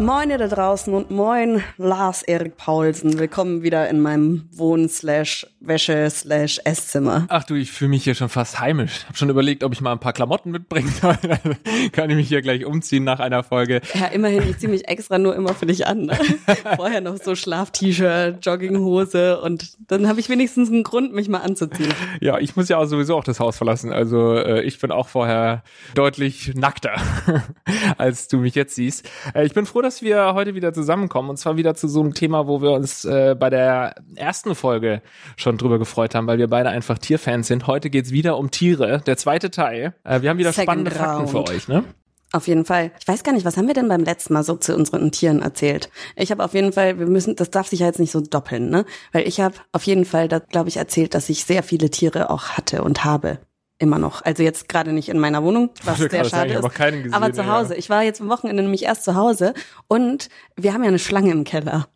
Moin ihr da draußen und moin Lars Erik Paulsen. Willkommen wieder in meinem Wohn slash Wäsche slash Esszimmer. Ach du, ich fühle mich hier schon fast heimisch. Hab schon überlegt, ob ich mal ein paar Klamotten mitbringen soll. Kann ich mich hier gleich umziehen nach einer Folge. Ja, immerhin, ich ziehe mich extra nur immer für dich an. Ne? Vorher noch so Schlaf-T-Shirt, Jogginghose und dann habe ich wenigstens einen Grund, mich mal anzuziehen. Ja, ich muss ja auch sowieso auch das Haus verlassen. Also äh, ich bin auch vorher deutlich nackter, als du mich jetzt siehst. Äh, ich bin froh, dass wir heute wieder zusammenkommen und zwar wieder zu so einem Thema, wo wir uns äh, bei der ersten Folge schon drüber gefreut haben, weil wir beide einfach Tierfans sind. Heute geht's wieder um Tiere, der zweite Teil. Äh, wir haben wieder Second spannende Fakten round. für euch, ne? Auf jeden Fall. Ich weiß gar nicht, was haben wir denn beim letzten Mal so zu unseren Tieren erzählt? Ich habe auf jeden Fall, wir müssen, das darf sich ja jetzt nicht so doppeln, ne? Weil ich habe auf jeden Fall, da glaube ich, erzählt, dass ich sehr viele Tiere auch hatte und habe. Immer noch. Also jetzt gerade nicht in meiner Wohnung, was sehr schade ist. keinen gesehen, aber zu ja. Hause. Ich war jetzt am Wochenende nämlich erst zu Hause und wir haben ja eine Schlange im Keller.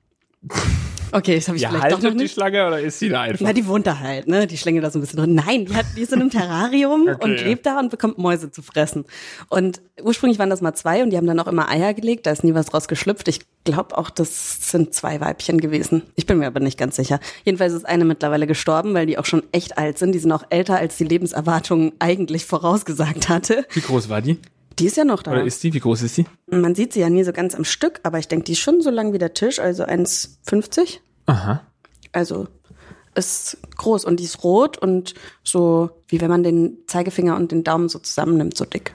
Okay, das habe ich Ja, vielleicht doch noch haltet die nicht. Schlange oder ist sie da einfach? Na, die wohnt da halt, ne? Die schlängelt da so ein bisschen drin. Nein, die, hat, die ist in einem Terrarium Okay. und lebt da und bekommt Mäuse zu fressen. Und ursprünglich waren das mal zwei und die haben dann auch immer Eier gelegt. Da ist nie was draus geschlüpft. Ich glaube auch, das sind zwei Weibchen gewesen. Ich bin mir aber nicht ganz sicher. Jedenfalls ist eine mittlerweile gestorben, weil die auch schon echt alt sind. Die sind auch älter, als die Lebenserwartung eigentlich vorausgesagt hatte. Wie groß war die? Die ist ja noch da. Oder ist die? Wie groß ist die? Man sieht sie ja nie so ganz am Stück, aber ich denke, die ist schon so lang wie der Tisch, also 1,50. Aha. Also ist groß und die ist rot und so, wie wenn man den Zeigefinger und den Daumen so zusammennimmt, so dick.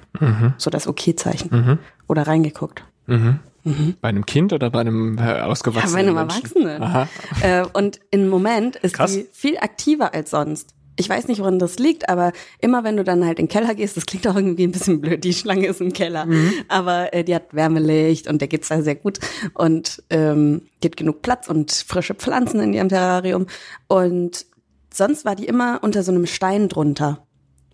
So das Okay-Zeichen. Oder reingeguckt. Bei einem Kind oder bei einem äh, Ja, ausgewachsenen bei einem Menschen? Erwachsenen. Aha. Äh, und im Moment ist Krass. die viel aktiver als sonst. Ich weiß nicht, woran das liegt, aber immer wenn du dann halt in den Keller gehst, das klingt auch irgendwie ein bisschen blöd, die Schlange ist im Keller, Mhm. aber äh, die hat Wärmelicht und der geht's da sehr gut und ähm, die hat genug Platz und frische Pflanzen in ihrem Terrarium und sonst war die immer unter so einem Stein drunter,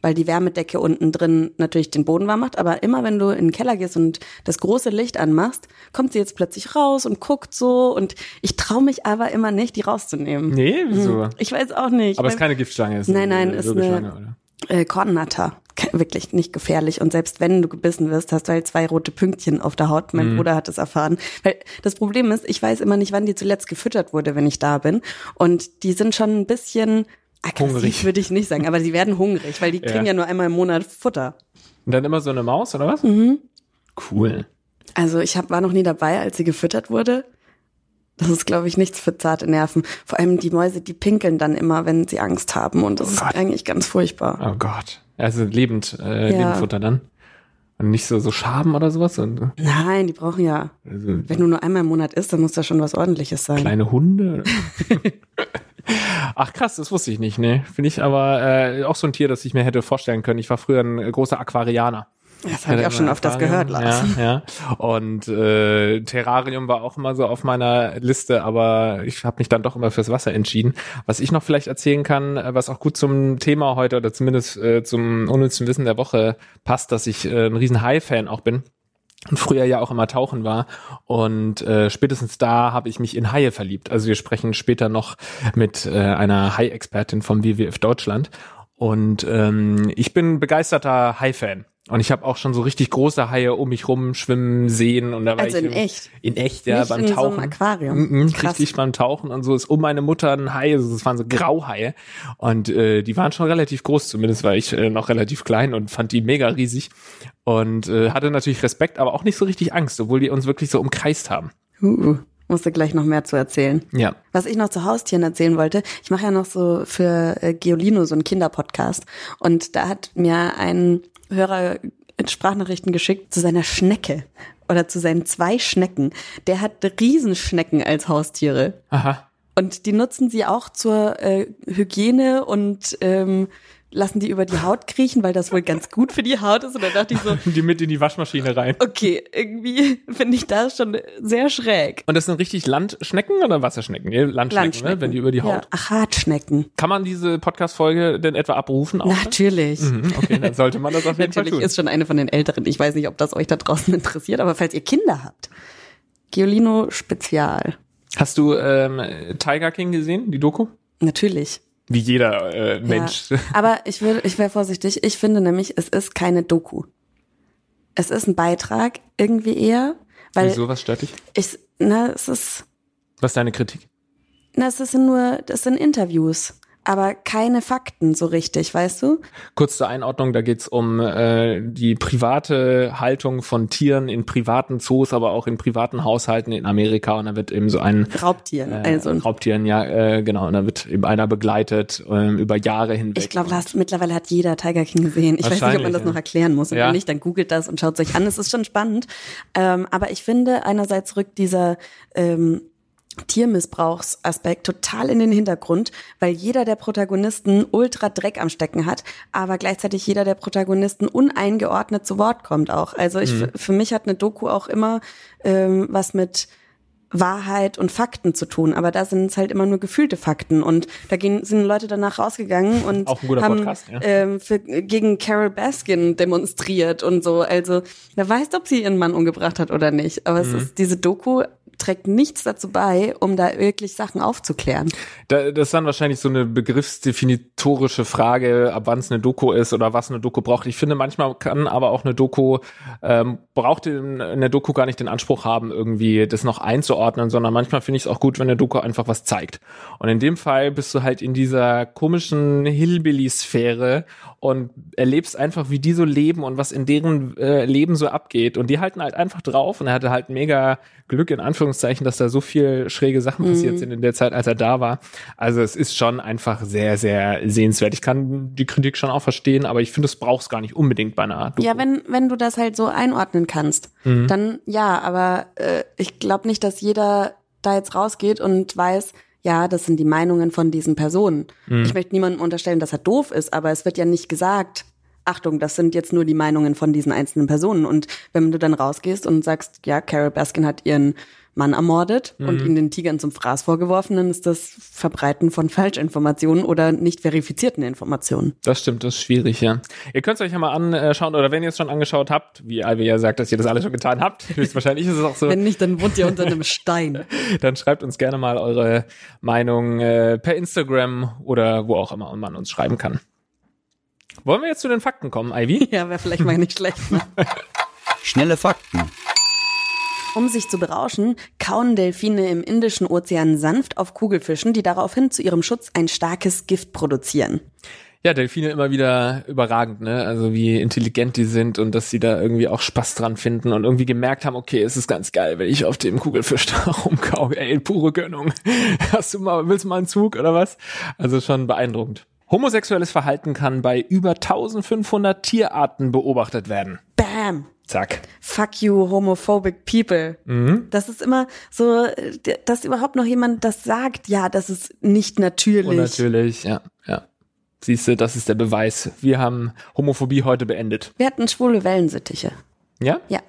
weil die Wärmedecke unten drin natürlich den Boden warm macht, aber immer wenn du in den Keller gehst und das große Licht anmachst, kommt sie jetzt plötzlich raus und guckt so und ich traue mich aber immer nicht, die rauszunehmen. Nee, wieso? Ich weiß auch nicht. Aber es ist keine Giftschlange. Es Nein, nein, eine ist eine- äh, Kornnatter. Wirklich nicht gefährlich. Und selbst wenn du gebissen wirst, hast du halt zwei rote Pünktchen auf der Haut. Mhm. Mein Bruder hat es erfahren. Weil das Problem ist, ich weiß immer nicht, wann die zuletzt gefüttert wurde, wenn ich da bin. Und die sind schon ein bisschen aggressiv, Hungrig. würde ich nicht sagen. Aber die werden hungrig, weil die Ja. kriegen ja nur einmal im Monat Futter. Und dann immer so eine Maus, oder was? Mhm. Cool. Also ich hab, war noch nie dabei, als sie gefüttert wurde. Das ist, glaube ich, nichts für zarte Nerven. Vor allem die Mäuse, die pinkeln dann immer, wenn sie Angst haben. Und das ist Gott. eigentlich ganz furchtbar. Oh Gott. Also lebend, äh, Ja. Lebendfutter dann. Und nicht so, so Schaben oder sowas. Und, Nein, die brauchen ja also, Wenn du nur einmal im Monat isst, dann muss das schon was ordentliches sein. kleine Hunde. Ach krass, das wusste ich nicht, ne? Finde ich aber äh, auch so ein Tier, das ich mir hätte vorstellen können. Ich war früher ein großer Aquarianer. Das habe ich auch schon öfters gehört, Lars. Ja, ja. Und äh, Terrarium war auch immer so auf meiner Liste, aber ich habe mich dann doch immer fürs Wasser entschieden. Was ich noch vielleicht erzählen kann, äh, was auch gut zum Thema heute oder zumindest äh, zum unnützen Wissen der Woche passt, dass ich äh, ein riesen Hai-Fan auch bin und früher ja auch immer tauchen war und äh, spätestens da habe ich mich in Haie verliebt. Also wir sprechen später noch mit äh, einer Hai-Expertin vom WWF Deutschland und ähm, ich bin begeisterter Hai-Fan. Und ich habe auch schon so richtig große Haie um mich rum schwimmen sehen. Und da war Also ich in echt? In echt, ja, Nicht beim in so Tauchen. einem Aquarium? Krass. richtig beim Tauchen und so ist um meine Mutter ein Hai, also es waren so Grauhaie. Und äh, die waren schon relativ groß, zumindest war ich äh, noch relativ klein und fand die mega riesig. Und äh, hatte natürlich Respekt, aber auch nicht so richtig Angst, obwohl die uns wirklich so umkreist haben. Uh, musste gleich noch mehr zu erzählen. Ja. Was ich noch zu Haustieren erzählen wollte, ich mache ja noch so für äh, Geolino so einen Kinderpodcast und da hat mir ein Hörer Sprachnachrichten geschickt zu seiner Schnecke oder zu seinen zwei Schnecken. Der hat Riesenschnecken als Haustiere. Aha. Und die nutzen sie auch zur äh, Hygiene und ähm, lassen die über die Haut kriechen, weil das wohl ganz gut für die Haut ist. Und da dachte ich so, Die mit in die Waschmaschine rein. okay, irgendwie finde ich das schon sehr schräg. Und das sind richtig Landschnecken oder Wasserschnecken? Nee, Landschnecken, ne? wenn die über die Haut. Ja, Achatschnecken. Kann man diese Podcast-Folge denn etwa abrufen? Auch? Natürlich. Mhm, okay, dann sollte man das auf jeden Fall Natürlich tun. ist schon eine von den älteren. Ich weiß nicht, ob das euch da draußen interessiert, aber falls ihr Kinder habt, Giolino Spezial. Hast du ähm, Tiger King gesehen, die Doku? Natürlich. Wie jeder äh, Mensch. Ja. Aber ich würde, ich wäre vorsichtig. Ich finde nämlich, es ist keine Doku. Es ist ein Beitrag irgendwie eher, weil Wieso, was stört dich? ich, na, es ist, Was ist deine Kritik? na, es sind nur, das sind Interviews, aber keine Fakten so richtig, weißt du? Kurz zur Einordnung, da geht's um äh, die private Haltung von Tieren in privaten Zoos, aber auch in privaten Haushalten in Amerika. Und da wird eben so ein Raubtieren, äh, also. Raubtieren, ja, äh, genau. Und da wird eben einer begleitet ähm, über Jahre hinweg. Ich glaube, mittlerweile hat jeder Tiger King gesehen. Ich weiß nicht, ob man das ja. noch erklären muss. Und Ja. wenn nicht, dann googelt das und schaut sich an. Es ist schon spannend. Ähm, aber ich finde, einerseits rückt dieser ähm, Tiermissbrauchsaspekt total in den Hintergrund, weil jeder der Protagonisten ultra Dreck am Stecken hat, aber gleichzeitig jeder der Protagonisten uneingeordnet zu Wort kommt auch. Also ich, Mhm. für mich hat eine Doku auch immer ähm, was mit Wahrheit und Fakten zu tun, aber da sind es halt immer nur gefühlte Fakten und da gehen, sind Leute danach rausgegangen und haben Podcast, ja. ähm, für, gegen Carol Baskin demonstriert und so. Also wer weiß, ob sie ihren Mann umgebracht hat oder nicht. Aber Mhm. es ist diese Doku trägt nichts dazu bei, um da wirklich Sachen aufzuklären. Da, das ist dann wahrscheinlich so eine begriffsdefinitorische Frage, ab wann es eine Doku ist oder was eine Doku braucht. Ich finde, manchmal kann aber auch eine Doku, ähm, braucht in- eine Doku gar nicht den Anspruch haben, irgendwie das noch einzuordnen, sondern manchmal finde ich es auch gut, wenn eine Doku einfach was zeigt. Und in dem Fall bist du halt in dieser komischen Hillbilly-Sphäre und erlebst einfach, wie die so leben und was in deren äh, Leben so abgeht. Und die halten halt einfach drauf und er hatte halt mega Glück in Anführungszeichen, dass da so viel schräge Sachen passiert sind in der Zeit, als er da war. Also es ist schon einfach sehr, sehr sehenswert. Ich kann die Kritik schon auch verstehen, aber ich finde, es braucht es gar nicht unbedingt bei einer Doku. Ja, wenn, wenn du das halt so einordnen kannst, Mhm. dann ja, aber äh, ich glaube nicht, dass jeder da jetzt rausgeht und weiß, ja, das sind die Meinungen von diesen Personen. Mhm. Ich möchte niemandem unterstellen, dass er doof ist, aber es wird ja nicht gesagt, Achtung, das sind jetzt nur die Meinungen von diesen einzelnen Personen. Und wenn du dann rausgehst und sagst, ja, Carol Baskin hat ihren Mann ermordet und Mhm. ihn den Tigern zum Fraß vorgeworfen, dann ist das Verbreiten von Falschinformationen oder nicht verifizierten Informationen. Das stimmt, das ist schwierig, ja. Ihr könnt es euch ja mal anschauen, oder wenn ihr es schon angeschaut habt, wie Alvi ja sagt, dass ihr das alles schon getan habt, höchstwahrscheinlich ist es auch so, Wenn nicht, dann wohnt ihr unter einem Stein. dann schreibt uns gerne mal eure Meinung äh, per Instagram oder wo auch immer man uns schreiben kann. Wollen wir jetzt zu den Fakten kommen, Ivy? Ja, wäre vielleicht mal nicht schlecht. Ne? Schnelle Fakten. Um sich zu berauschen, kauen Delfine im Indischen Ozean sanft auf Kugelfischen, die daraufhin zu ihrem Schutz ein starkes Gift produzieren. Ja, Delfine immer wieder überragend, ne? Also wie intelligent die sind und dass sie da irgendwie auch Spaß dran finden und irgendwie gemerkt haben, okay, es ist ganz geil, wenn ich auf dem Kugelfisch da rumkau. Ey, pure Gönnung. Hast du mal, willst du mal einen Zug oder was? Also schon beeindruckend. Homosexuelles Verhalten kann bei über 1500 Tierarten beobachtet werden. Bam! Zack. Fuck you, homophobic people. Mhm. Das ist immer so, dass überhaupt noch jemand das sagt, ja, das ist nicht natürlich. Und natürlich, ja, ja. Siehst du, das ist der Beweis. Wir haben Homophobie heute beendet. Wir hatten schwule Wellensittiche. Ja? Ja.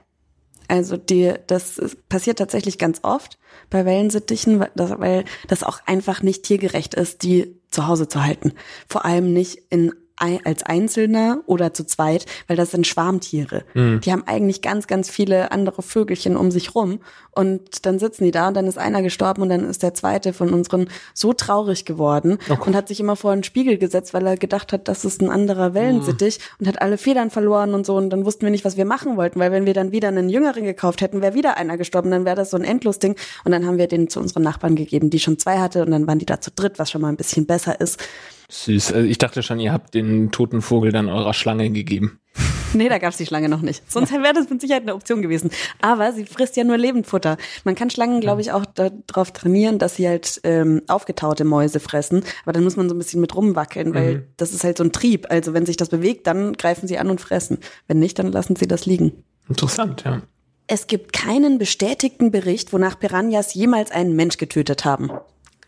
Also die, das passiert tatsächlich ganz oft bei Wellensittichen, weil das, weil das auch einfach nicht tiergerecht ist, die zu Hause zu halten. Vor allem nicht in als Einzelner oder zu zweit, weil das sind Schwarmtiere. Die haben eigentlich ganz, ganz viele andere Vögelchen um sich rum. Und dann sitzen die da und dann ist einer gestorben und dann ist der zweite von unseren so traurig geworden und hat sich immer vor einen Spiegel gesetzt, weil er gedacht hat, das ist ein anderer Wellensittich und hat alle Federn verloren und so. Und dann wussten wir nicht, was wir machen wollten, weil wenn wir dann wieder einen jüngeren gekauft hätten, wäre wieder einer gestorben, dann wäre das so ein Endlosding. Und dann haben wir den zu unseren Nachbarn gegeben, die schon zwei hatte und dann waren die da zu dritt, was schon mal ein bisschen besser ist. Süß. Also ich dachte schon, ihr habt den toten Vogel dann eurer Schlange gegeben. Nee, da gab's die Schlange noch nicht. Sonst wäre das mit Sicherheit eine Option gewesen. Aber sie frisst ja nur Lebendfutter. Man kann Schlangen, glaube ich, auch darauf trainieren, dass sie halt ähm, aufgetaute Mäuse fressen. Aber dann muss man so ein bisschen mit rumwackeln, weil das ist halt so ein Trieb. Also wenn sich das bewegt, dann greifen sie an und fressen. Wenn nicht, dann lassen sie das liegen. Interessant, ja. Es gibt keinen bestätigten Bericht, wonach Piranhas jemals einen Mensch getötet haben.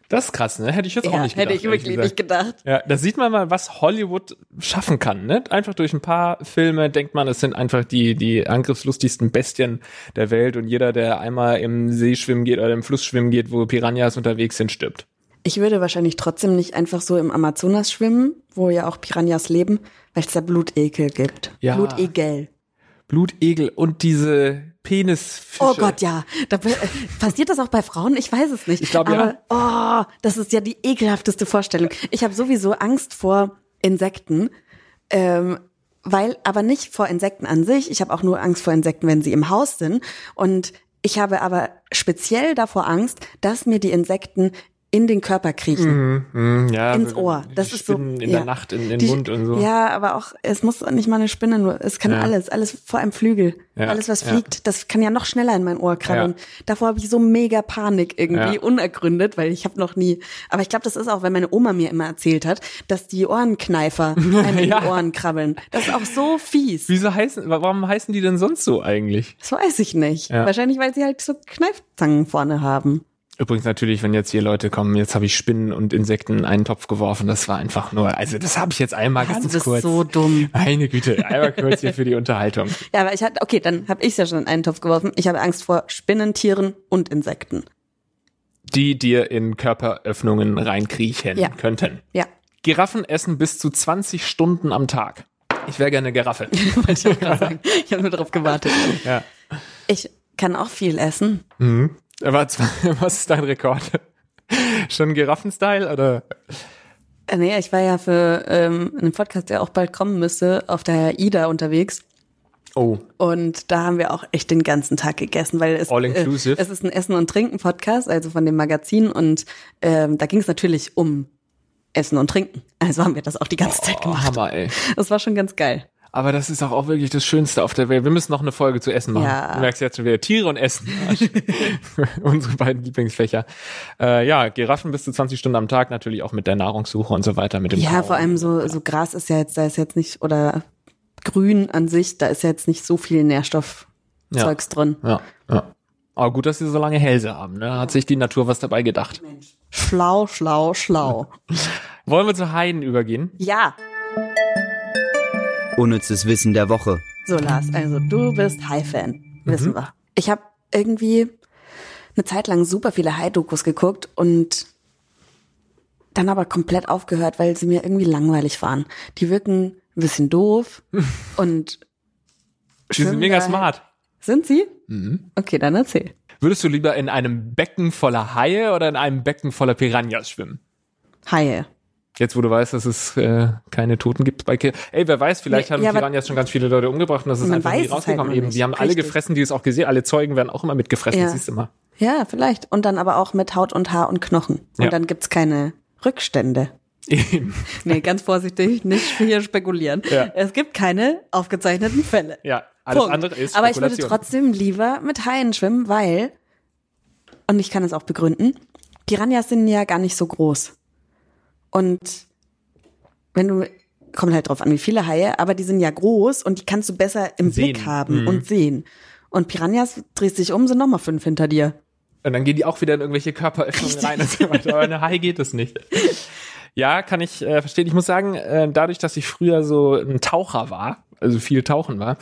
Das ist krass, ne? Hätte ich jetzt auch nicht gedacht. hätte ich wirklich nicht gedacht. Ja, da sieht man mal, was Hollywood schaffen kann, ne? Einfach durch ein paar Filme denkt man, es sind einfach die, die angriffslustigsten Bestien der Welt und jeder, der einmal im See schwimmen geht oder im Fluss schwimmen geht, wo Piranhas unterwegs sind, stirbt. Ich würde wahrscheinlich trotzdem nicht einfach so im Amazonas schwimmen, wo ja auch Piranhas leben, weil es da Blutekel gibt. Ja. Blutegel. Blutegel und diese Penisfische. Oh Gott, ja. Da, äh, passiert das auch bei Frauen? Ich weiß es nicht. Ich glaube, ja. Aber, oh, das ist ja die ekelhafteste Vorstellung. Ich habe sowieso Angst vor Insekten. Ähm, weil, aber nicht vor Insekten an sich. Ich habe auch nur Angst vor Insekten, wenn sie im Haus sind. Und ich habe aber speziell davor Angst, dass mir die Insekten in den Körper kriechen. Mhm, ja, ins Ohr. Das ist so in ja. der Nacht in den Die- Mund und so. Ja, aber auch, es muss nicht mal eine Spinne, nur es kann Ja. alles, alles vor einem Flügel. Ja, Alles, was fliegt, das kann ja noch schneller in mein Ohr krabbeln. Davor habe ich so mega Panik irgendwie, unergründet, weil ich habe noch nie, aber ich glaube, das ist auch, weil meine Oma mir immer erzählt hat, dass die Ohrenkneifer einem in die Ohren krabbeln. Das ist auch so fies. Wieso heißen, wa- warum heißen die denn sonst so eigentlich? Das weiß ich nicht. Wahrscheinlich, weil sie halt so Kneifzangen vorne haben. Übrigens natürlich, wenn jetzt hier Leute kommen, jetzt habe ich Spinnen und Insekten in einen Topf geworfen, das war einfach nur, also das habe ich jetzt einmal Das ganz ist kurz. so dumm. Meine Güte, einmal kurz hier für die Unterhaltung. Ja, aber ich hatte, okay, dann habe ich ja schon in einen Topf geworfen. Ich habe Angst vor Spinnen, Tieren und Insekten. Die dir in Körperöffnungen reinkriechen Ja. könnten. Ja. Giraffen essen bis zu 20 Stunden am Tag. Ich wäre gerne Giraffe. Wollte ich auch gerade sagen. Ich habe nur darauf gewartet. ja. Ich kann auch viel essen. Mhm. Aber zwar- was ist dein Rekord? Schon Giraffen-Style oder? Äh, Nee, ich war ja für ähm, einen Podcast, der auch bald kommen müsste, auf der AIDA unterwegs. Oh, Und da haben wir auch echt den ganzen Tag gegessen, weil es? Äh, es ist ein Essen- und Trinken-Podcast, also von dem Magazin. Und ähm, da ging es natürlich um Essen und Trinken. Also haben wir das auch die ganze Zeit oh gemacht. Hammer, ey. Das war schon ganz geil. Aber das ist auch, auch wirklich das Schönste auf der Welt. Wir müssen noch eine Folge zu Essen machen. Ja. Du merkst jetzt schon wieder Tiere und Essen. Unsere beiden Lieblingsfächer. Äh, ja, Giraffen bis zu 20 Stunden am Tag, natürlich auch mit der Nahrungssuche und so weiter, mit dem Ja, Kauen. vor allem so, so Gras ist ja jetzt, da ist jetzt nicht, oder Grün an sich, da ist ja jetzt nicht so viel Nährstoffzeugs drin. Ja, ja. Aber gut, dass sie so lange Hälse haben. Ne? Hat sich die Natur was dabei gedacht. Schlau, schlau, schlau. Wollen wir zu Haien übergehen? Ja. Unnützes Wissen der Woche. So, Lars, also du bist High-Fan, wissen wir. Ich habe irgendwie eine Zeit lang super viele High-Dokus geguckt und dann aber komplett aufgehört, weil sie mir irgendwie langweilig waren. Die wirken ein bisschen doof und Die sind mega smart. Sind sie? Okay, dann erzähl. Würdest du lieber in einem Becken voller Haie oder in einem Becken voller Piranhas schwimmen? Haie. Jetzt, wo du weißt, dass es äh, keine Toten gibt bei Ki Ey, wer weiß, vielleicht Nee, haben ja, aber- Piranhas schon ganz viele Leute umgebracht und das ist einfach nie halt rausgekommen. noch Eben, die haben alle Richtig. gefressen, die es auch gesehen. Alle Zeugen werden auch immer mitgefressen, Ja. das siehst du mal. Ja, vielleicht. Und dann aber auch mit Haut und Haar und Knochen. Und Ja. dann gibt's keine Rückstände. Eben. Nee, ganz vorsichtig, nicht hier spekulieren. Ja. Es gibt keine aufgezeichneten Fälle. Ja, alles Punkt. andere ist Aber ich würde trotzdem lieber mit Haien schwimmen, weil, und ich kann es auch begründen, Piranhas sind ja gar nicht so groß. Und wenn du, kommt halt drauf an, wie viele Haie, aber die sind ja groß und die kannst du besser im Sehen. Blick haben Mhm. und sehen. Und Piranhas drehst dich um, sind nochmal fünf hinter dir. Und dann gehen die auch wieder in irgendwelche Körperöffnungen rein und so weiter. Aber eine Hai geht das nicht. Ja, kann ich äh, verstehen. Ich muss sagen, äh, dadurch, dass ich früher so ein Taucher war, also viel tauchen war,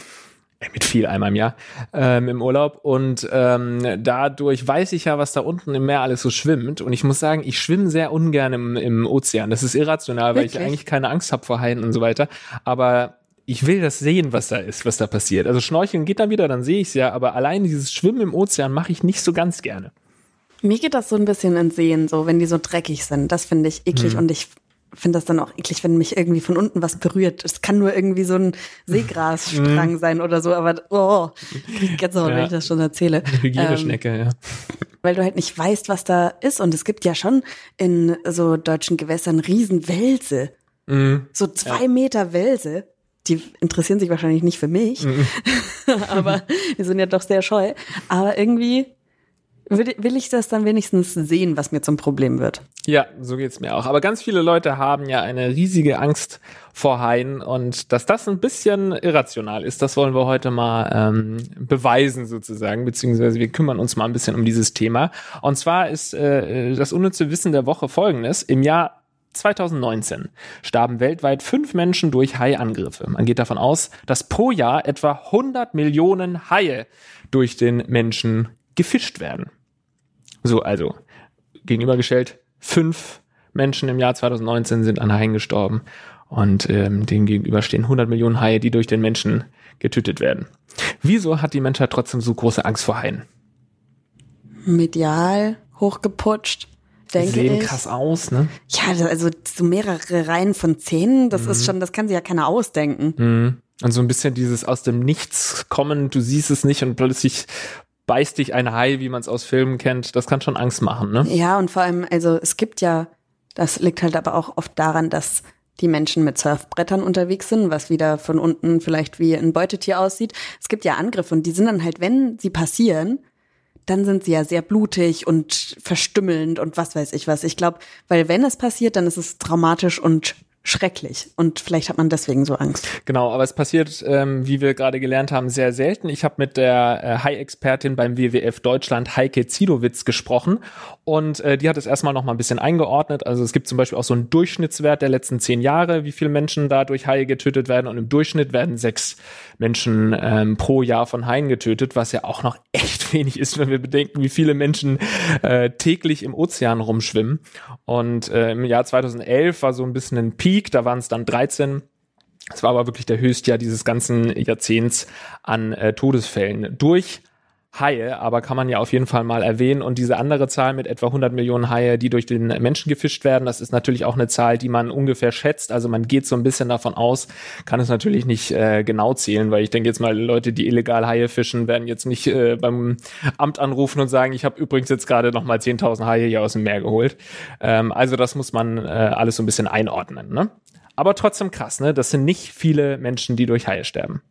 mit viel einmal im Jahr ähm, im Urlaub und ähm, dadurch weiß ich ja, was da unten im Meer alles so schwimmt und ich muss sagen, ich schwimme sehr ungern im, im Ozean. Das ist irrational, weil ich Wirklich? eigentlich keine Angst habe vor Haien und so weiter. Aber ich will das sehen, was da ist, was da passiert. Also Schnorcheln geht dann wieder, dann sehe ich es ja, aber allein dieses Schwimmen im Ozean mache ich nicht so ganz gerne. Mir geht das so ein bisschen ins Sehen, so wenn die so dreckig sind. Das finde ich eklig Hm. und ich finde das dann auch eklig, wenn mich irgendwie von unten was berührt. Es kann nur irgendwie so ein Seegrasstrang sein oder so, aber oh, auch, Hm. Ja. wenn ich das schon erzähle. Ähm, Hygieneschnecke, ja. weil du halt nicht weißt, was da ist. Und es gibt ja schon in so deutschen Gewässern riesen Wälse. Mhm. So zwei Meter Wälse. Die interessieren sich wahrscheinlich nicht für mich, Mhm. aber die sind ja doch sehr scheu. Aber irgendwie will, will ich das dann wenigstens sehen, was mir zum Problem wird. Ja, so geht's mir auch. Aber ganz viele Leute haben ja eine riesige Angst vor Haien und dass das ein bisschen irrational ist, das wollen wir heute mal ähm, beweisen sozusagen, beziehungsweise wir kümmern uns mal ein bisschen um dieses Thema. Und zwar ist äh, das unnütze Wissen der Woche folgendes. Im Jahr 2019 starben weltweit fünf Menschen durch Haiangriffe. Man geht davon aus, dass pro Jahr etwa 100 Millionen Haie durch den Menschen gefischt werden. So, also gegenübergestellt, fünf Menschen im Jahr 2019 sind an Haien gestorben. Und ähm, dem gegenüber stehen 100 Millionen Haie, die durch den Menschen getötet werden. Wieso hat die Menschheit trotzdem so große Angst vor Haien? Medial hochgeputscht, denke Sehen ich. krass aus, ne? Ja, also so mehrere Reihen von Zähnen, das ist schon, das kann sich ja keiner ausdenken. Mhm. Und so ein bisschen dieses aus dem Nichts kommen, du siehst es nicht und plötzlich beißt dich ein Hai, wie man es aus Filmen kennt. Das kann schon Angst machen, ne? Ja, und vor allem, also es gibt ja, das liegt halt aber auch oft daran, dass die Menschen mit Surfbrettern unterwegs sind, was wieder von unten vielleicht wie ein Beutetier aussieht. Es gibt ja Angriffe und die sind dann halt, wenn sie passieren, dann sind sie ja sehr blutig und verstümmelnd und was weiß ich was. Ich glaube, weil wenn es passiert, dann ist es traumatisch und schrecklich. Und vielleicht hat man deswegen so Angst. Genau, aber es passiert, ähm, wie wir gerade gelernt haben, sehr selten. Ich habe mit der äh, Hai-Expertin beim WWF Deutschland, Heike Zidowitz, gesprochen und äh, die hat es erstmal noch mal ein bisschen eingeordnet. Also es gibt zum Beispiel auch so einen Durchschnittswert der letzten zehn Jahre, wie viele Menschen da durch Haie getötet werden und im Durchschnitt werden sechs Menschen ähm, pro Jahr von Haien getötet, was ja auch noch echt wenig ist, wenn wir bedenken, wie viele Menschen äh, täglich im Ozean rumschwimmen. Und äh, im Jahr 2011 war so ein bisschen ein Peak, da waren es dann 13. Es war aber wirklich der Höchstjahr dieses ganzen Jahrzehnts an äh, Todesfällen durch Haie, aber kann man ja auf jeden Fall mal erwähnen. Und diese andere Zahl mit etwa 100 Millionen Haie, die durch den Menschen gefischt werden, das ist natürlich auch eine Zahl, die man ungefähr schätzt. Also man geht so ein bisschen davon aus, kann es natürlich nicht äh, genau zählen, weil ich denke jetzt mal, Leute, die illegal Haie fischen, werden jetzt nicht äh, beim Amt anrufen und sagen, ich habe übrigens jetzt gerade noch mal 10.000 Haie hier aus dem Meer geholt. Ähm, also das muss man äh, alles so ein bisschen einordnen. Ne? Aber trotzdem krass, ne? Das sind nicht viele Menschen, die durch Haie sterben.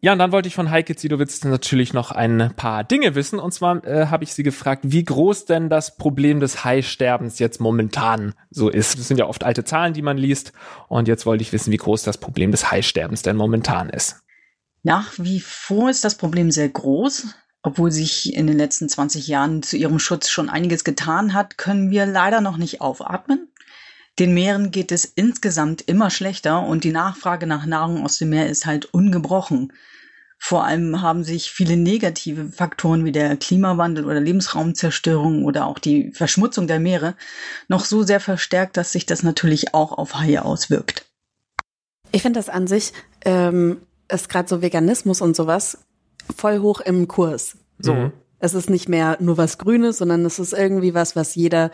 Ja, und dann wollte ich von Heike Zidowitz natürlich noch ein paar Dinge wissen. Und zwar äh, habe ich sie gefragt, wie groß denn das Problem des Haisterbens jetzt momentan so ist. Das sind ja oft alte Zahlen, die man liest. Und jetzt wollte ich wissen, wie groß das Problem des Haisterbens denn momentan ist. Nach wie vor ist das Problem sehr groß. Obwohl sich in den letzten 20 Jahren zu ihrem Schutz schon einiges getan hat, können wir leider noch nicht aufatmen. Den Meeren geht es insgesamt immer schlechter und die Nachfrage nach Nahrung aus dem Meer ist halt ungebrochen. Vor allem haben sich viele negative Faktoren wie der Klimawandel oder Lebensraumzerstörung oder auch die Verschmutzung der Meere noch so sehr verstärkt, dass sich das natürlich auch auf Haie auswirkt. Ich finde das an sich, ähm, ist gerade so Veganismus und sowas voll hoch im Kurs. So. Mhm. Es ist nicht mehr nur was Grünes, sondern es ist irgendwie was, was jeder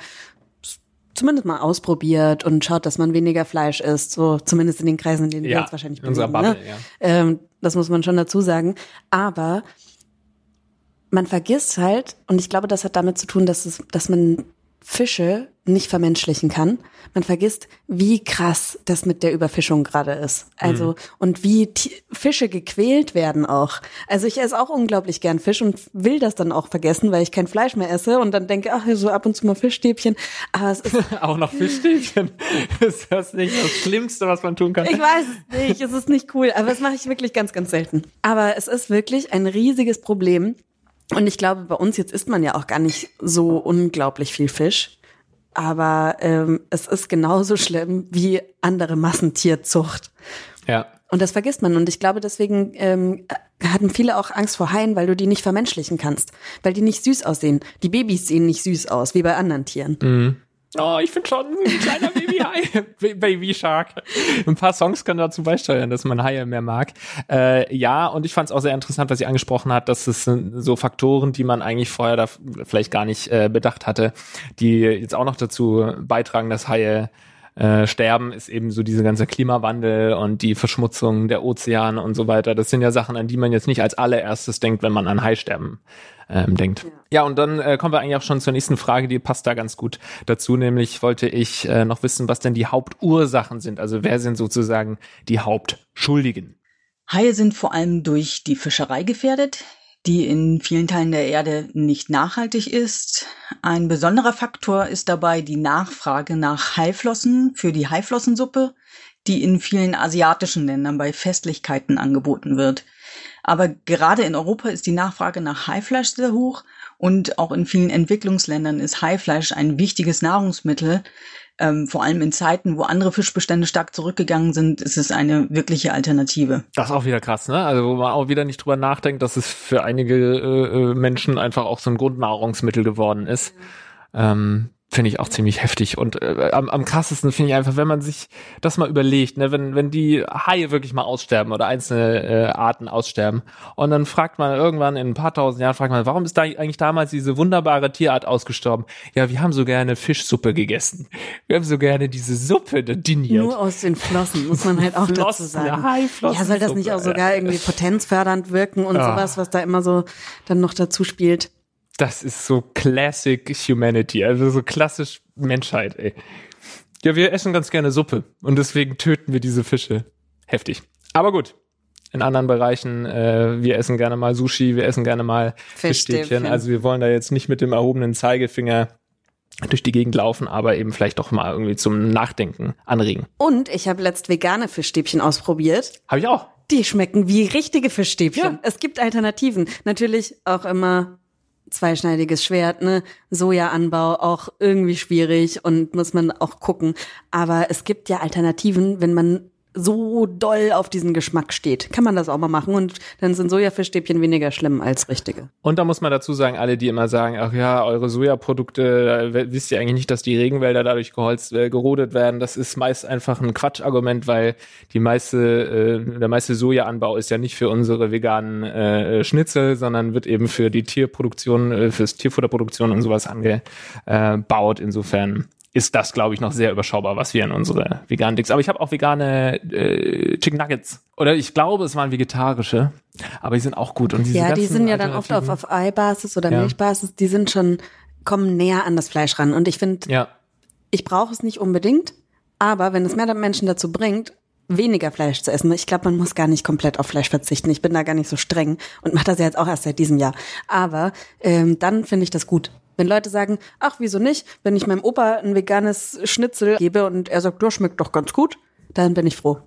zumindest mal ausprobiert und schaut, dass man weniger Fleisch isst. So zumindest in den Kreisen, in denen wir Ja, jetzt wahrscheinlich bewegen, Bubble, ne? ja. Ähm, das muss man schon dazu sagen. Aber man vergisst halt, und ich glaube, das hat damit zu tun, dass es, dass man Fische nicht vermenschlichen kann. Man vergisst, wie krass das mit der Überfischung gerade ist. Also, Mhm. und wie Fische gequält werden auch. Also ich esse auch unglaublich gern Fisch und will das dann auch vergessen, weil ich kein Fleisch mehr esse und dann denke, ach, so ab und zu mal Fischstäbchen. Aber es ist, Auch noch Fischstäbchen. ist das nicht das Schlimmste, was man tun kann? ich weiß es nicht, es ist nicht cool, aber das mache ich wirklich ganz, ganz selten. Aber es ist wirklich ein riesiges Problem. Und ich glaube, bei uns jetzt isst man ja auch gar nicht so unglaublich viel Fisch. Aber ähm, es ist genauso schlimm wie andere Massentierzucht. Ja. Und das vergisst man. Und ich glaube, deswegen ähm, hatten viele auch Angst vor Haien, weil du die nicht vermenschlichen kannst. Weil die nicht süß aussehen. Die Babys sehen nicht süß aus, wie bei anderen Tieren. Oh, ich finde schon ein kleiner Baby-Hai. Baby Shark. Ein paar Songs können dazu beisteuern, dass man Haie mehr mag. Äh, ja, und ich fand es auch sehr interessant, was sie angesprochen hat, dass es so Faktoren, die man eigentlich vorher da vielleicht gar nicht äh, bedacht hatte, die jetzt auch noch dazu beitragen, dass Haie äh, sterben, ist eben so diese ganze Klimawandel und die Verschmutzung der Ozeane und so weiter. Das sind ja Sachen, an die man jetzt nicht als allererstes denkt, wenn man an Haisterben ähm, denkt. Ja, und dann äh, kommen wir eigentlich auch schon zur nächsten Frage, die passt da ganz gut dazu. Nämlich wollte ich äh, noch wissen, was denn die Hauptursachen sind. Also wer sind sozusagen die Hauptschuldigen? Haie sind vor allem durch die Fischerei gefährdet, die in vielen Teilen der Erde nicht nachhaltig ist. Ein besonderer Faktor ist dabei die Nachfrage nach Haiflossen für die Haiflossensuppe, die in vielen asiatischen Ländern bei Festlichkeiten angeboten wird. Aber gerade in Europa ist die Nachfrage nach Haifleisch sehr hoch und auch in vielen Entwicklungsländern ist Haifleisch ein wichtiges Nahrungsmittel. Ähm, vor allem in Zeiten, wo andere Fischbestände stark zurückgegangen sind, ist es eine wirkliche Alternative. Das ist auch wieder krass, ne? Also wo man auch wieder nicht drüber nachdenkt, dass es für einige äh, äh, Menschen einfach auch so ein Grundnahrungsmittel geworden ist. Ähm, Finde ich auch ziemlich heftig. Und äh, am, am krassesten finde ich einfach, wenn man sich das mal überlegt, ne, wenn, wenn die Haie wirklich mal aussterben oder einzelne äh, Arten aussterben. Und dann fragt man irgendwann in ein paar tausend Jahren, fragt man, warum ist da eigentlich damals diese wunderbare Tierart ausgestorben? Ja, wir haben so gerne Fischsuppe gegessen. Wir haben so gerne diese Suppe diniert. Nur aus den Flossen, muss man halt auch dazu Flossen, sagen. Haiflossensuppe, Ja, soll das nicht auch sogar irgendwie potenzfördernd wirken und Ah. sowas, was da immer so dann noch dazu spielt? Das ist so Classic Humanity, also so klassisch Menschheit, ey. Ja, wir essen ganz gerne Suppe und deswegen töten wir diese Fische. Heftig. Aber gut. In anderen Bereichen, äh, wir essen gerne mal Sushi, wir essen gerne mal Fischstäbchen. Also wir wollen da jetzt nicht mit dem erhobenen Zeigefinger durch die Gegend laufen, aber eben vielleicht doch mal irgendwie zum Nachdenken anregen. Und ich habe letzt vegane Fischstäbchen ausprobiert. Habe ich auch. Die schmecken wie richtige Fischstäbchen. Ja. Es gibt Alternativen. Natürlich auch immer zweischneidiges Schwert, ne? Sojaanbau auch irgendwie schwierig und muss man auch gucken. Aber es gibt ja Alternativen, wenn man so doll auf diesen Geschmack steht. Kann man das auch mal machen und dann sind Sojafischstäbchen weniger schlimm als richtige. Und da muss man dazu sagen, alle, die immer sagen, ach ja, eure Sojaprodukte, wisst ihr eigentlich nicht, dass die Regenwälder dadurch geholzt, äh, gerodet werden. Das ist meist einfach ein Quatschargument, weil die meiste, äh, der meiste Sojaanbau ist ja nicht für unsere veganen äh, Schnitzel, sondern wird eben für die Tierproduktion, äh, fürs Tierfutterproduktion und sowas angebaut. Insofern ist das, glaube ich, noch sehr überschaubar, was wir in unsere veganen Dicks. Aber ich habe auch vegane äh, Chicken Nuggets. Oder ich glaube, es waren vegetarische, aber die sind auch gut. Und diese Ja, die sind ja dann oft auf, auf Eibasis oder Ja. Milchbasis. Die sind schon, kommen näher an das Fleisch ran. Und ich finde, Ja, ich brauche es nicht unbedingt, aber wenn es mehr Menschen dazu bringt, weniger Fleisch zu essen, ich glaube, man muss gar nicht komplett auf Fleisch verzichten. Ich bin da gar nicht so streng und mache das ja jetzt auch erst seit diesem Jahr. Aber ähm, dann finde ich das gut. Wenn Leute sagen, ach, wieso nicht, wenn ich meinem Opa ein veganes Schnitzel gebe und er sagt, du schmeckt doch ganz gut, dann bin ich froh.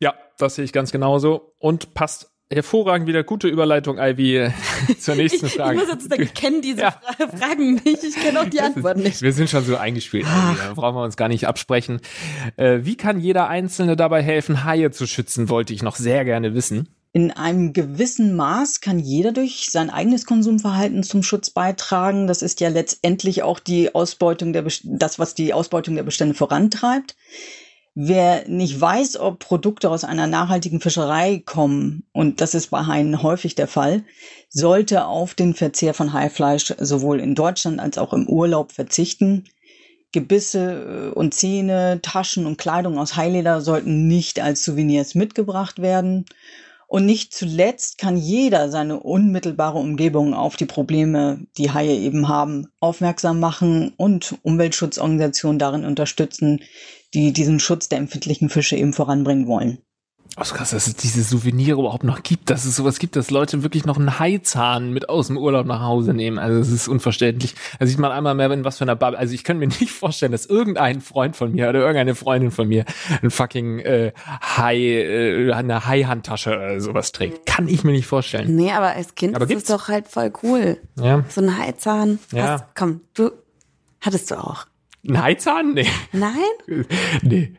Ja, das sehe ich ganz genauso und passt hervorragend wieder gute Überleitung, Ivy, zur nächsten Ich, ich Frage. muss jetzt sagen, ich kenne diese Ja. Fra Fragen nicht, ich kenne auch die Antworten nicht. Wir sind schon so eingespielt, Ivy, da brauchen wir uns gar nicht absprechen. Äh, wie kann jeder Einzelne dabei helfen, Haie zu schützen, wollte ich noch sehr gerne wissen. In einem gewissen Maß kann jeder durch sein eigenes Konsumverhalten zum Schutz beitragen. Das ist ja letztendlich auch die Ausbeutung der, Best- das, was die Ausbeutung der Bestände vorantreibt. Wer nicht weiß, ob Produkte aus einer nachhaltigen Fischerei kommen, und das ist bei Haien häufig der Fall, sollte auf den Verzehr von Haifleisch sowohl in Deutschland als auch im Urlaub verzichten. Gebisse äh, und Zähne, Taschen und Kleidung aus Haileder sollten nicht als Souvenirs mitgebracht werden. Und nicht zuletzt kann jeder seine unmittelbare Umgebung auf die Probleme, die Haie eben haben, aufmerksam machen und Umweltschutzorganisationen darin unterstützen, die diesen Schutz der empfindlichen Fische eben voranbringen wollen. Ist krass, dass es diese Souvenire überhaupt noch gibt, dass es sowas gibt, dass Leute wirklich noch einen Haizahn mit aus dem Urlaub nach Hause nehmen. Also es ist unverständlich. Da sieht man einmal mehr, in was für einer Bubble. Also ich könnte mir nicht vorstellen, dass irgendein Freund von mir oder irgendeine Freundin von mir ein fucking äh, Hai, äh, eine Hai-Handtasche oder sowas trägt. Kann ich mir nicht vorstellen. Nee, aber als Kind Aber ist gibt's? es doch halt voll cool. Ja. So ein Heizahn. Ja. Hast, komm, du hattest du auch. Ein Haizahn? Nee. Nein? nee.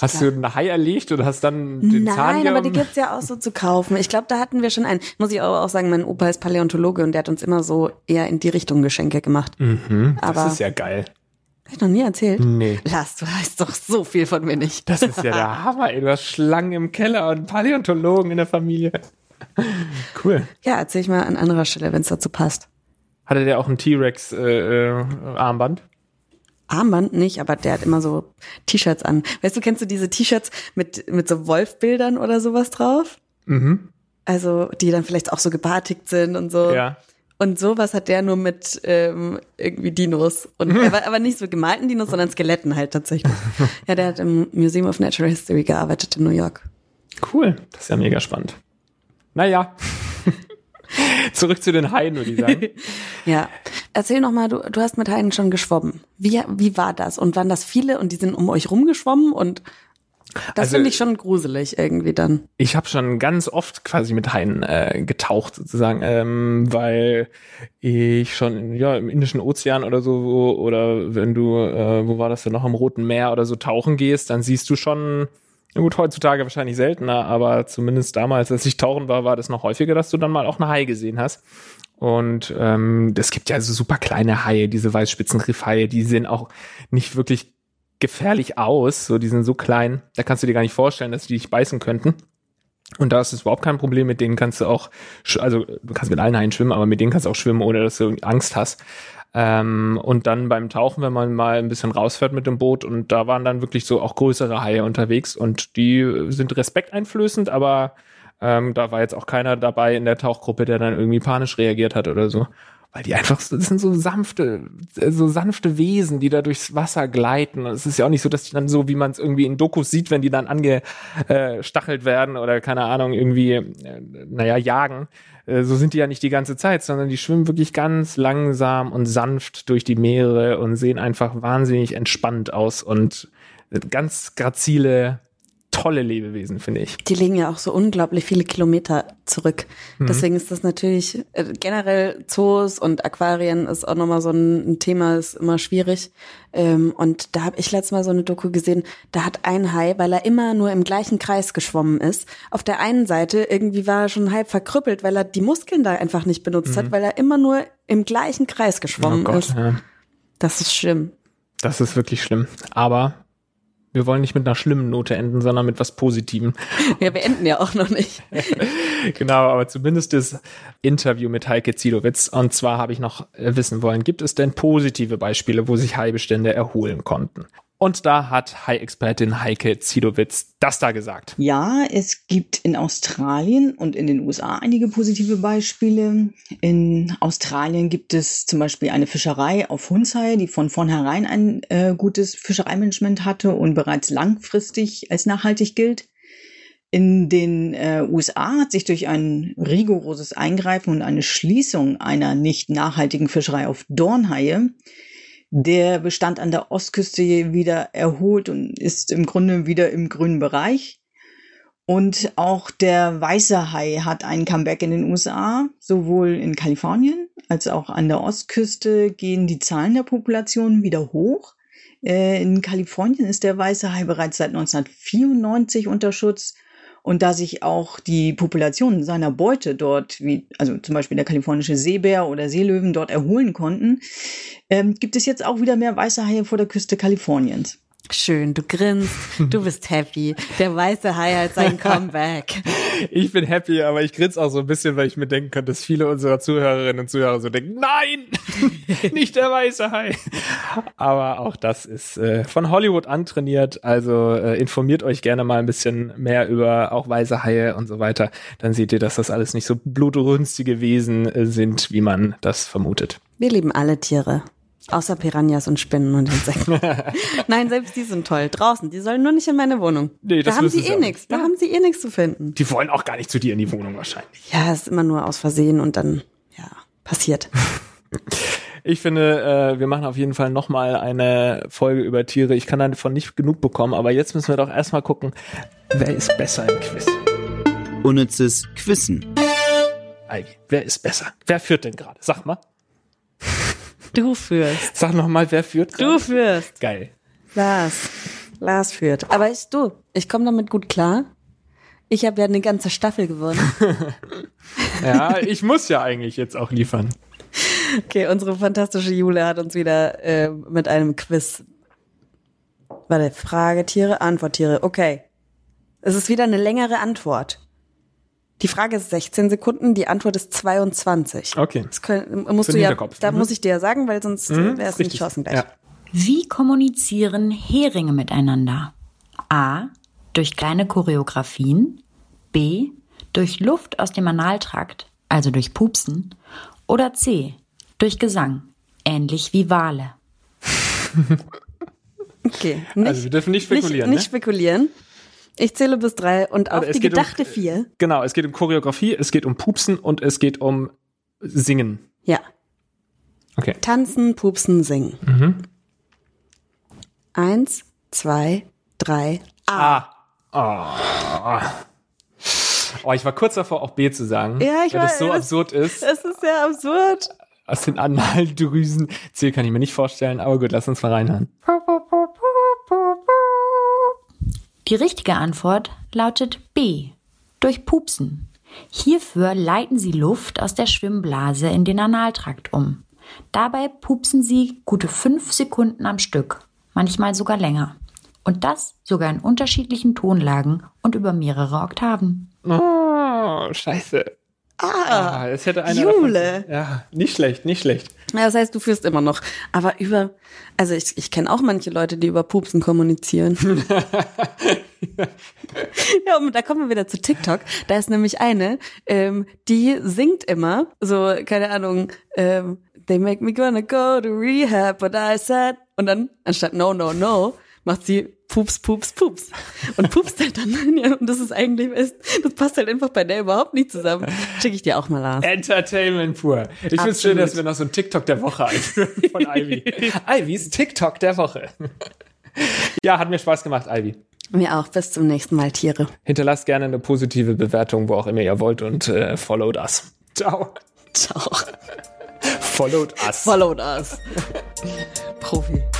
Hast du einen Hai erlegt oder hast dann den Zahn Nein, aber die genommen? gibt's ja auch so zu kaufen. Ich glaube, da hatten wir schon einen. Muss ich aber auch sagen, mein Opa ist Paläontologe und der hat uns immer so eher in die Richtung Geschenke gemacht. Mhm, aber- das ist ja geil. Hab ich noch nie erzählt? Nee. Lass, du weißt doch so viel von mir nicht. Das ist ja der Hammer, ey. Du hast Schlangen im Keller und Paläontologen in der Familie. Cool. Ja, erzähl ich mal an anderer Stelle, wenn es dazu passt. Hatte der auch ein T-Rex-Armband? Armband nicht, aber der hat immer so T-Shirts an. Weißt du, kennst du diese T-Shirts mit, mit so Wolfbildern oder sowas drauf? mhm. Also, die dann vielleicht auch so gebartigt sind und so. Ja. Und sowas hat der nur mit ähm, irgendwie Dinos. Und aber, aber nicht so gemalten Dinos, sondern Skeletten halt tatsächlich. ja, der hat im Museum of Natural History gearbeitet in New York. Cool. Das ist ja mega spannend. Naja. Zurück zu den Haien, würde ich sagen. Ja. Erzähl noch mal, du, du hast mit Haien schon geschwommen. Wie, wie war das? Und waren das viele und die sind um euch rumgeschwommen? Und das Also- finde ich schon gruselig irgendwie dann. Ich habe schon ganz oft quasi mit Haien äh, getaucht sozusagen, ähm, weil ich schon ja im Indischen Ozean oder so wo, oder wenn du äh, wo war das denn noch am Roten Meer oder so tauchen gehst, dann siehst du schon gut heutzutage wahrscheinlich seltener, aber zumindest damals, als ich tauchen war, war das noch häufiger, dass du dann mal auch eine Hai gesehen hast. Und ähm, es gibt ja so super kleine Haie, diese Weißspitzenriffhaie, die sehen auch nicht wirklich gefährlich aus. So, die sind so klein, da kannst du dir gar nicht vorstellen, dass die dich beißen könnten. Und da ist es überhaupt kein Problem, mit denen kannst du auch, also du kannst mit allen Haien schwimmen, aber mit denen kannst du auch schwimmen, ohne dass du Angst hast. Ähm, und dann beim Tauchen, wenn man mal ein bisschen rausfährt mit dem Boot und da waren dann wirklich so auch größere Haie unterwegs und die sind respekteinflößend, aber ähm, da war jetzt auch keiner dabei in der Tauchgruppe, der dann irgendwie panisch reagiert hat oder so. Weil die einfach, so- das sind so sanfte, äh, so sanfte Wesen, die da durchs Wasser gleiten. Und es ist ja auch nicht so, dass die dann so, wie man es irgendwie in Dokus sieht, wenn die dann angestachelt werden oder keine Ahnung, irgendwie, äh, naja, jagen. Äh, So sind die ja nicht die ganze Zeit, sondern die schwimmen wirklich ganz langsam und sanft durch die Meere und sehen einfach wahnsinnig entspannt aus und ganz grazile, tolle Lebewesen, finde ich. Die legen ja auch so unglaublich viele Kilometer zurück. Deswegen ist das natürlich äh, generell Zoos und Aquarien ist auch nochmal so ein, ein Thema, ist immer schwierig. Ähm, und da habe ich letztes Mal so eine Doku gesehen, da hat ein Hai, weil er immer nur im gleichen Kreis geschwommen ist, auf der einen Seite irgendwie war er schon halb verkrüppelt, weil er die Muskeln da einfach nicht benutzt hat, weil er immer nur im gleichen Kreis geschwommen ist. ja. Das ist schlimm. Das ist wirklich schlimm. Aber wir wollen nicht mit einer schlimmen Note enden, sondern mit was Positivem. Ja, wir enden ja auch noch nicht. genau, aber zumindest das Interview mit Heike Zielowitz. Und zwar habe ich noch wissen wollen, gibt es denn positive Beispiele, wo sich Haibestände erholen konnten? Und da hat Hai-Expertin Heike Zielowitz das da gesagt. Ja, es gibt in Australien und in den USA einige positive Beispiele. In Australien gibt es zum Beispiel eine Fischerei auf Hunshaie, die von vornherein ein äh, gutes Fischereimanagement hatte und bereits langfristig als nachhaltig gilt. In den äh, USA hat sich durch ein rigoroses Eingreifen und eine Schließung einer nicht nachhaltigen Fischerei auf Dornhaie der Bestand an der Ostküste wieder erholt und ist im Grunde wieder im grünen Bereich. Und auch der weiße Hai hat ein Comeback in den USA, sowohl in Kalifornien als auch an der Ostküste gehen die Zahlen der Population wieder hoch. Äh, In Kalifornien ist der weiße Hai bereits seit 1994 unter Schutz. Und da sich auch die Population seiner Beute dort, wie also zum Beispiel der kalifornische Seebär oder Seelöwen dort erholen konnten, ähm, gibt es jetzt auch wieder mehr weiße Haie vor der Küste Kaliforniens. Schön, du grinst, du bist happy. Der weiße Hai hat sein Comeback. Ich bin happy, aber ich grinse auch so ein bisschen, weil ich mir denken kann, dass viele unserer Zuhörerinnen und Zuhörer so denken, nein, nicht der weiße Hai. Aber auch das ist äh, von Hollywood antrainiert, also äh, informiert euch gerne mal ein bisschen mehr über auch weiße Haie und so weiter. Dann seht ihr, dass das alles nicht so blutrünstige Wesen äh, sind, wie man das vermutet. Wir lieben alle Tiere. Außer Piranhas und Spinnen und Insekten. Nein, selbst die sind toll. Draußen. Die sollen nur nicht in meine Wohnung. Nee, das da haben sie eh nichts. Da nicht. haben sie eh nichts zu finden. Die wollen auch gar nicht zu dir in die Wohnung wahrscheinlich. Ja, ist immer nur aus Versehen und dann, ja, passiert. Ich finde, äh, wir machen auf jeden Fall nochmal eine Folge über Tiere. Ich kann davon nicht genug bekommen, aber jetzt müssen wir doch erstmal gucken, wer ist besser im Quiz? Unnützes Quissen. Ivy, wer ist besser? Wer führt denn gerade? Sag mal. Du führst. Sag noch mal, wer führt gerade? Du führst. Geil. Lars. Lars führt. Aber ich, du, ich komme damit gut klar. Ich habe ja eine ganze Staffel gewonnen. Ja, ich muss ja eigentlich jetzt auch liefern. Okay, unsere fantastische Jule hat uns wieder äh, mit einem Quiz. Warte, Fragetiere, Antworttiere. Okay. Es ist wieder eine längere Antwort. Die Frage ist 16 Sekunden, die Antwort ist 22. Okay. Das können, musst Für du ja, da Mhm. muss ich dir ja sagen, weil sonst Mhm, äh, wäre es ist nicht chancengleich. Ja. Wie kommunizieren Heringe miteinander? A. Durch kleine Choreografien. B. Durch Luft aus dem Analtrakt, also durch Pupsen. Oder C. Durch Gesang, ähnlich wie Wale. Okay. Nicht, Also wir dürfen nicht spekulieren, Nicht, nicht ne? spekulieren. Ich zähle bis drei und auf Also es die geht um- gedachte vier. Genau, es geht um Choreografie, es geht um Pupsen und es geht um Singen. Ja. Okay. Tanzen, pupsen, singen. Mhm. Eins, zwei, drei. Ah. Oh. oh, ich war kurz davor, auch B zu sagen. Ja, ich weil das weiß, so das- absurd ist. Es ist sehr absurd. Aus den Analdrüsen. C kann ich mir nicht vorstellen, aber gut, lass uns mal reinhören. Die richtige Antwort lautet B. Durch Pupsen. Hierfür leiten sie Luft aus der Schwimmblase in den Analtrakt um. Dabei pupsen sie gute fünf Sekunden am Stück, manchmal sogar länger. Und das sogar in unterschiedlichen Tonlagen und über mehrere Oktaven. Oh, scheiße. Ah, es hätte einer Jule. Davon, ja, nicht schlecht, nicht schlecht. Ja, das heißt, du führst immer noch. Aber über, also ich, ich kenne auch manche Leute, die über Pupsen kommunizieren. ja, und da kommen wir wieder zu TikTok. Da ist nämlich eine, ähm, die singt immer, so, keine Ahnung, ähm, they make me gonna go to rehab, but I said, und dann, anstatt no, no, no, macht sie Pups, Pups, Pups. Und pupst halt dann. Ja, und das ist eigentlich, das passt halt einfach bei der überhaupt nicht zusammen. Schicke ich dir auch mal aus. Entertainment pur. Ich finde es schön, dass wir noch so ein TikTok der Woche einführen von Ivy. Ivys TikTok der Woche. ja, hat mir Spaß gemacht, Ivy. Mir auch. Bis zum nächsten Mal, Tiere. Hinterlasst gerne eine positive Bewertung, wo auch immer ihr wollt und äh, followt us. Ciao. Ciao. Followed us. Followed us. Profi.